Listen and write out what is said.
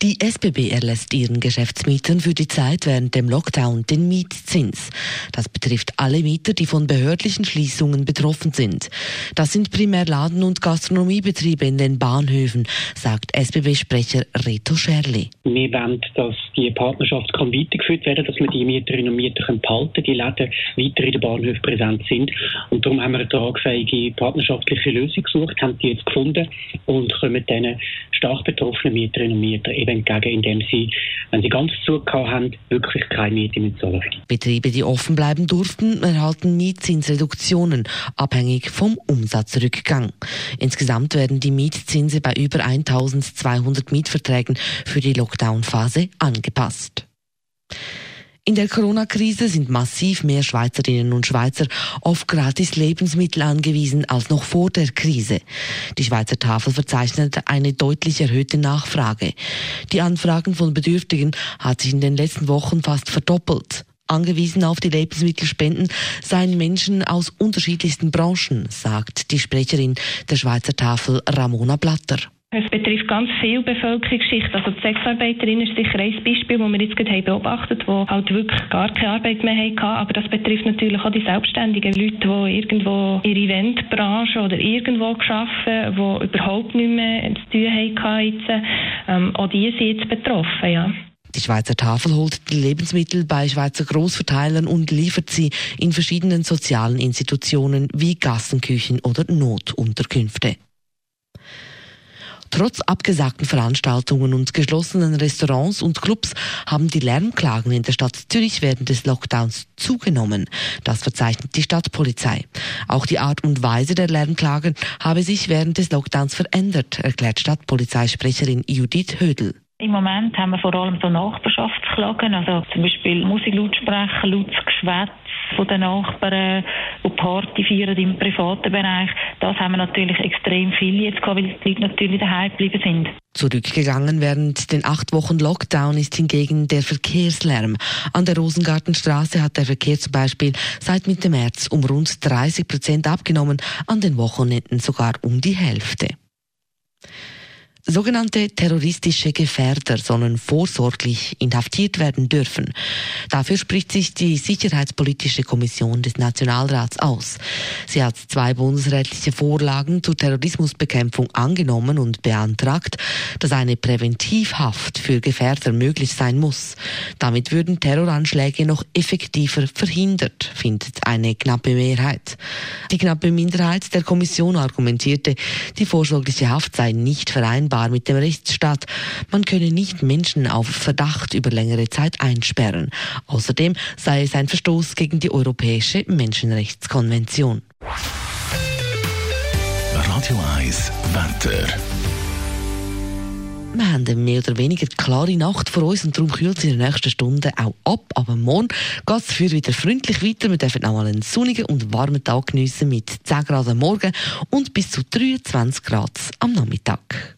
Die SBB erlässt ihren Geschäftsmietern für die Zeit während dem Lockdown den Mietzins. Das betrifft alle Mieter, die von behördlichen Schließungen betroffen sind. Das sind primär Laden- und Gastronomiebetriebe in den Bahnhöfen, sagt SBB-Sprecher Reto Scherli. Wir wollen, dass die Partnerschaft kann weitergeführt werden dass wir die Mieterinnen und Mieter behalten die Läden weiter in den Bahnhöfen präsent sind. Und darum haben wir eine tragfähige partnerschaftliche Lösung gesucht, haben die jetzt gefunden und können diesen stark betroffenen Mieterinnen und Mietern eben entgegen, indem sie, wenn sie ganz zugehört haben, wirklich keine Miete mehr zahlen. Betriebe, die offen bleiben durften, erhalten Mietzinsreduktionen, abhängig vom Umsatzrückgang. Insgesamt werden die Mietzinse bei über 1200 Mietverträgen für die Lockdown-Phase angepasst. In der Corona-Krise sind massiv mehr Schweizerinnen und Schweizer auf gratis Lebensmittel angewiesen als noch vor der Krise. Die Schweizer Tafel verzeichnet eine deutlich erhöhte Nachfrage. Die Anfragen von Bedürftigen hat sich in den letzten Wochen fast verdoppelt. Angewiesen auf die Lebensmittelspenden seien Menschen aus unterschiedlichsten Branchen, sagt die Sprecherin der Schweizer Tafel Ramona Blatter. Es betrifft ganz viele Bevölkerungsschichten. Also die Sexarbeiterinnen ist sicher ein Beispiel, das wir jetzt gerade beobachtet haben, die halt wirklich gar keine Arbeit mehr hatten. Aber das betrifft natürlich auch die selbstständigen Leute, die irgendwo in der Eventbranche oder irgendwo arbeiten, die überhaupt nicht mehr zu tun hatten jetzt. Ähm, auch die sind jetzt betroffen, ja. Die Schweizer Tafel holt die Lebensmittel bei Schweizer Großverteilern und liefert sie in verschiedenen sozialen Institutionen wie Gassenküchen oder Notunterkünfte. Trotz abgesagten Veranstaltungen und geschlossenen Restaurants und Clubs haben die Lärmklagen in der Stadt Zürich während des Lockdowns zugenommen. Das verzeichnet die Stadtpolizei. Auch die Art und Weise der Lärmklagen habe sich während des Lockdowns verändert, erklärt Stadtpolizeisprecherin Judith Hödel. Im Moment haben wir vor allem so Nachbarschaftsklagen, also zum Beispiel Musiklautsprecher, lautes Geschwätz von den Nachbarn, die Party feiern im privaten Bereich. Das haben wir natürlich extrem viel jetzt gehabt, weil die Leute natürlich daheim geblieben sind. Zurückgegangen während den acht Wochen Lockdown ist hingegen der Verkehrslärm. An der Rosengartenstraße hat der Verkehr zum Beispiel seit Mitte März um rund 30 Prozent abgenommen, an den Wochenenden sogar um die Hälfte. Sogenannte terroristische Gefährder sollen vorsorglich inhaftiert werden dürfen. Dafür spricht sich die Sicherheitspolitische Kommission des Nationalrats aus. Sie hat zwei bundesrätliche Vorlagen zur Terrorismusbekämpfung angenommen und beantragt, dass eine Präventivhaft für Gefährder möglich sein muss. Damit würden Terroranschläge noch effektiver verhindert, findet eine knappe Mehrheit. Die knappe Minderheit der Kommission argumentierte, die vorsorgliche Haft sei nicht vereinbar vereinbar mit dem Rechtsstaat. Man könne nicht Menschen auf Verdacht über längere Zeit einsperren. Außerdem sei es ein Verstoß gegen die Europäische Menschenrechtskonvention. Radio 1 Wetter. Wir haben eine mehr oder weniger klare Nacht vor uns und darum kühlt es in den nächsten Stunden auch ab. Aber morgen geht es dafür wieder freundlich weiter. Wir dürfen auch mal einen sonnigen und warmen Tag geniessen mit 10 Grad am Morgen und bis zu 23 Grad am Nachmittag.